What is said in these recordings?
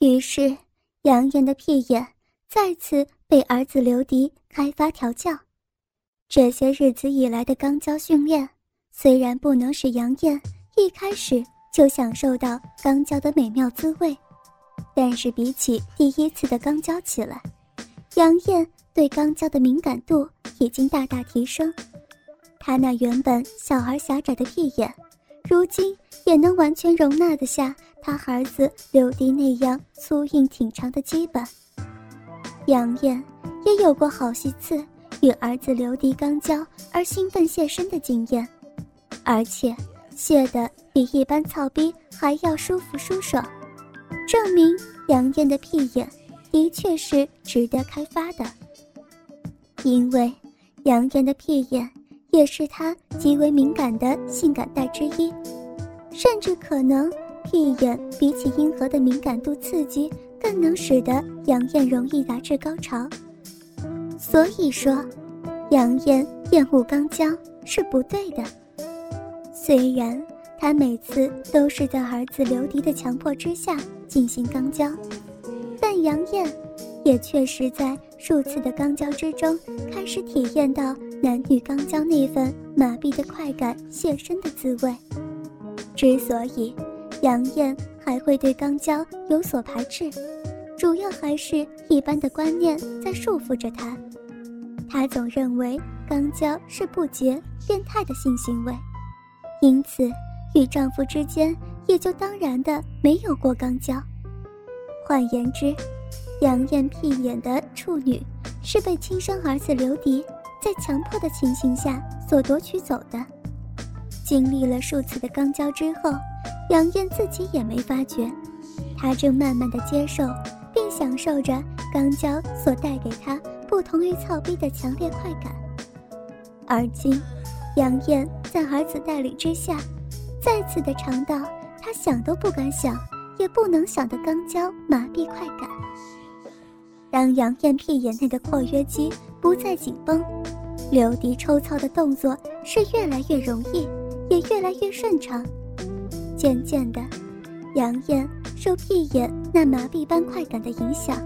于是，杨艳的屁眼再次被儿子刘迪开发调教。这些日子以来的肛交训练，虽然不能使杨艳一开始就享受到肛交的美妙滋味，但是比起第一次的肛交起来，杨艳对肛交的敏感度已经大大提升。她那原本小而狭窄的屁眼，如今也能完全容纳得下他儿子刘迪那样粗硬挺长的基本。杨艳也有过好几次。与儿子刘迪刚交而兴奋泄身的经验，而且泄的比一般操逼还要舒服舒爽，证明杨艳的屁眼的确是值得开发的。因为杨艳的屁眼也是他极为敏感的性感带之一，甚至可能屁眼比起阴核的敏感度刺激更能使得杨艳容易达至高潮。所以说，杨艳厌恶刚交是不对的。虽然她每次都是在儿子刘迪的强迫之下进行刚交，但杨艳也确实在数次的刚交之中开始体验到男女刚交那份麻痹的快感、泄身的滋味。之所以杨艳还会对刚交有所排斥，主要还是一般的观念在束缚着她。她总认为肛交是不洁、变态的性行为，因此与丈夫之间也就当然的没有过肛交。换言之，杨艳屁眼的处女是被亲生儿子刘迪在强迫的情形下所夺取走的。经历了数次的肛交之后，杨艳自己也没发觉，她正慢慢的接受并享受着肛交所带给她。不同于操逼的强烈快感，而今，杨艳在儿子带领之下，再次的尝到她想都不敢想，也不能想的肛交麻痹快感。当杨艳屁眼内的括约肌不再紧绷，流迪抽操的动作是越来越容易，也越来越顺畅。渐渐的，杨艳受屁眼那麻痹般快感的影响。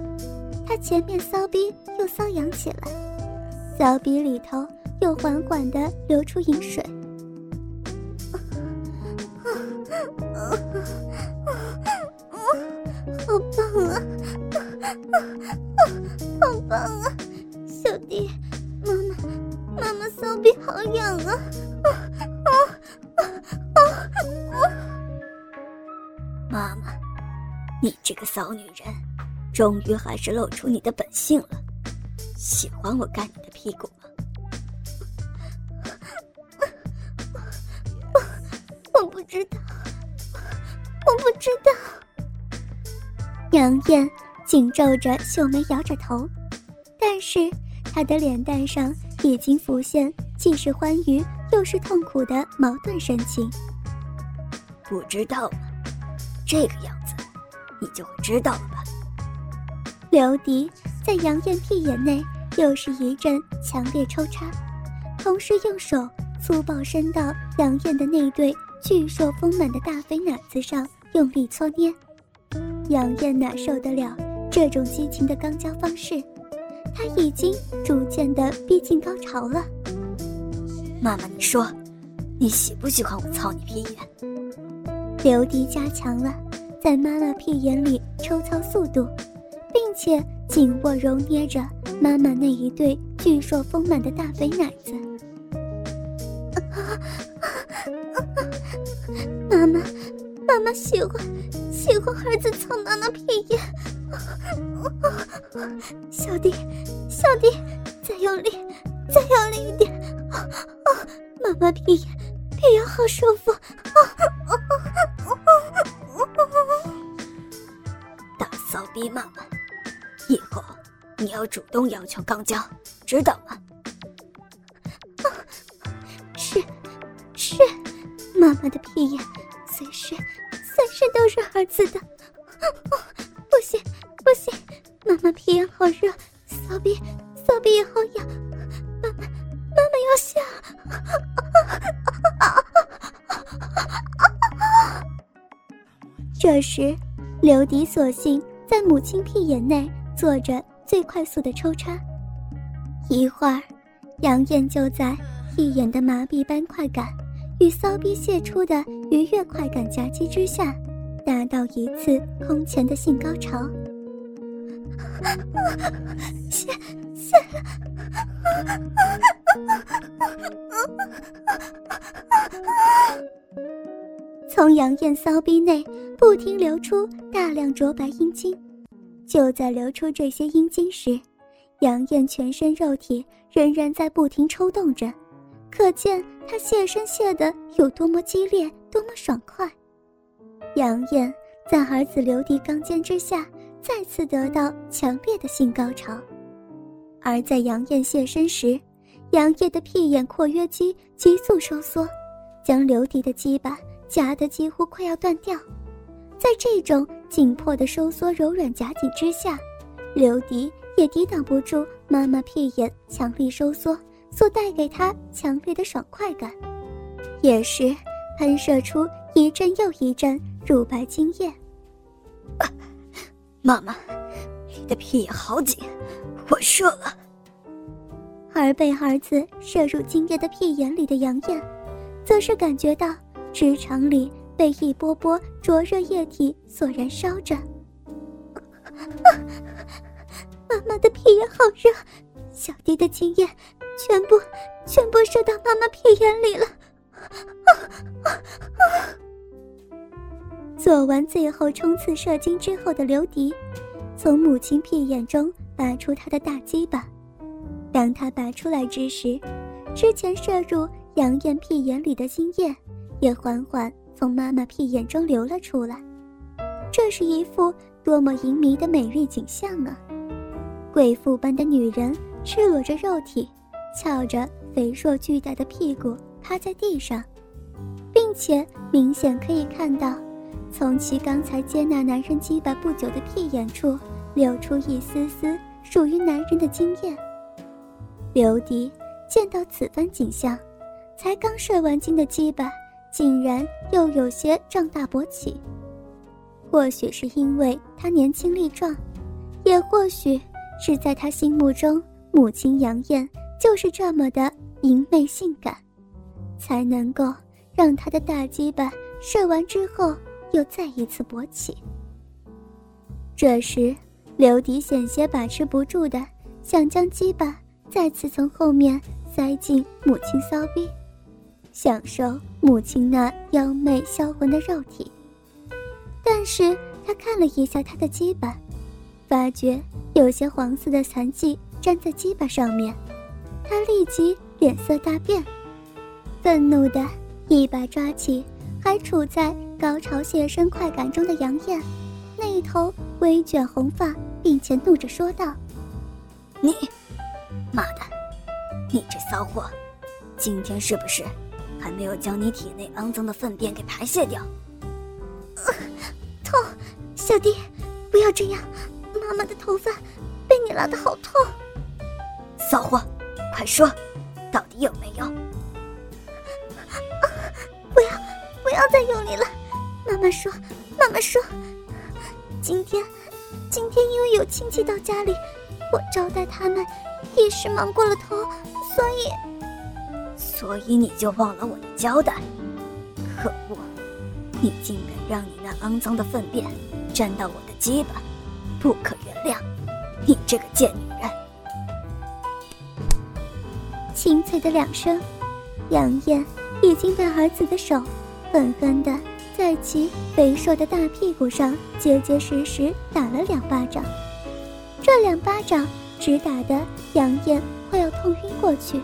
她前面骚逼又瘙痒起来，骚逼里头又缓缓地流出饮水。好棒啊！你这个骚女人！终于还是露出你的本性了，喜欢我干你的屁股吗？我我不知道，我不知道。杨艳紧皱着秀眉，摇着头，但是她的脸蛋上已经浮现既是欢愉又是痛苦的矛盾神情。不知道吗？这个样，你就会知道了吧。刘迪在杨艳屁眼内又是一阵强烈抽插，同时用手粗暴伸到杨艳的那对巨硕丰满的大肥奶子上用力搓捏。杨艳哪受得了这种激情的肛交方式？她已经逐渐的逼近高潮了。妈妈，你说，你喜不喜欢我操你屁眼？刘迪加强了在妈妈屁眼里抽操速度。并且紧握揉捏着妈妈那一对巨硕丰满的大肥奶子。妈妈，妈妈喜欢喜欢儿子操妈妈屁眼。小弟，小弟，再用力，再用力一点。妈妈屁眼，屁眼好舒服。啊啊啊骚逼妈妈。以后你要主动要求刚交，知道吗？啊是，是，妈妈的屁眼随时随时都是儿子的。不行，不行，妈妈屁眼好热，骚逼骚逼也好痒，妈妈妈妈要下。这时，刘迪索性。在母亲屁眼内做着最快速的抽插。一会儿，杨艳就在屁眼的麻痹般快感与骚逼泄出的愉悦快感夹击之下，达到一次空前的性高潮。谢谢从杨艳骚逼内不停流出大量浊白阴茎，就在流出这些阴茎时，杨艳全身肉体仍然在不停抽动着，可见她泄身泄的有多么激烈，多么爽快。杨艳在儿子刘迪刚尖之下。再次得到强烈的性高潮，而在杨艳现身时，杨艳的屁眼括约肌急速收缩，将刘迪的鸡巴夹得几乎快要断掉。在这种紧迫的收缩、柔软夹紧之下，刘迪也抵挡不住妈妈屁眼强力收缩所带给他强烈的爽快感，也是喷射出一阵又一阵乳白精液。妈妈，你的屁眼好紧，我射了。而被儿子射入精液的屁眼里的杨艳，则是感觉到直肠里被一波波灼热液体所燃烧着。妈妈的屁眼好热，小弟的精液全部全部射到妈妈屁眼里了。做完最后冲刺射精之后的刘迪，从母亲屁眼中拔出他的大鸡巴。当他拔出来之时，之前射入杨艳屁眼里的精液，也缓缓从妈妈屁眼中流了出来。这是一幅多么淫靡的美丽景象啊！贵妇般的女人赤裸着肉体，翘着肥硕巨大的屁股趴在地上，并且明显可以看到。从其刚才接纳男人鸡巴不久的屁眼处流出一丝丝属于男人的精液。刘迪见到此番景象，才刚射完精的鸡巴竟然又有些胀大勃起。或许是因为他年轻力壮，也或许是在他心目中母亲杨艳就是这么的淫媚性感，才能够让他的大鸡巴射完之后。又再一次勃起。这时，刘迪险些把持不住的，想将鸡巴再次从后面塞进母亲骚逼，享受母亲那妖媚销魂的肉体。但是他看了一下他的鸡巴，发觉有些黄色的残迹粘在鸡巴上面，他立即脸色大变，愤怒的一把抓起还处在。高潮泄身快感中的杨艳，那一头微卷红发，并且怒着说道：“你，妈的，你这骚货，今天是不是还没有将你体内肮脏的粪便给排泄掉？”痛，小弟，不要这样，妈妈的头发被你拉的好痛。骚货，快说，到底有没有？不要，不要再用力了。妈妈说：“妈妈说，今天，今天因为有亲戚到家里，我招待他们，一时忙过了头，所以，所以你就忘了我的交代。可恶，你竟敢让你那肮脏的粪便沾到我的鸡巴，不可原谅！你这个贱女人！”清脆的两声，杨艳已经被儿子的手狠狠的。在其肥硕的大屁股上结结实实打了两巴掌，这两巴掌只打得杨艳快要痛晕过去。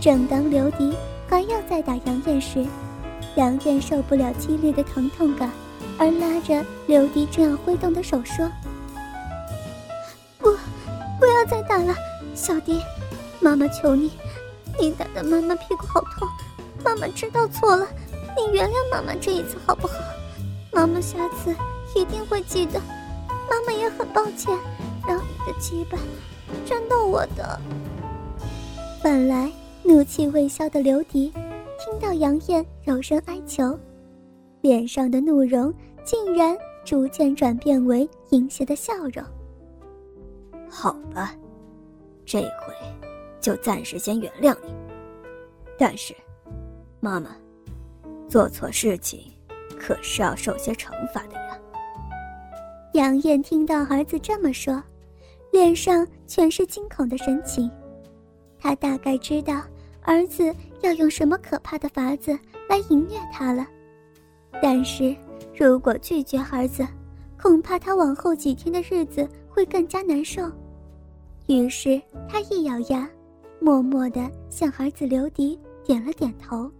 正当刘迪还要再打杨艳时，杨艳受不了激烈的疼痛感，而拉着刘迪正要挥动的手说：“不，不要再打了，小迪，妈妈求你，你打的妈妈屁股好痛，妈妈知道错了。”你原谅妈妈这一次好不好？妈妈下次一定会记得。妈妈也很抱歉，让你的羁绊沾到我的。本来怒气未消的刘迪，听到杨艳柔声哀求，脸上的怒容竟然逐渐转变为淫邪的笑容。好吧，这回就暂时先原谅你。但是，妈妈，做错事情可是要受些惩罚的呀。杨艳听到儿子这么说，脸上全是惊恐的神情。他大概知道儿子要用什么可怕的法子来淫虐他了。但是如果拒绝儿子，恐怕他往后几天的日子会更加难受。于是他一咬牙，默默地向儿子刘迪点了点头。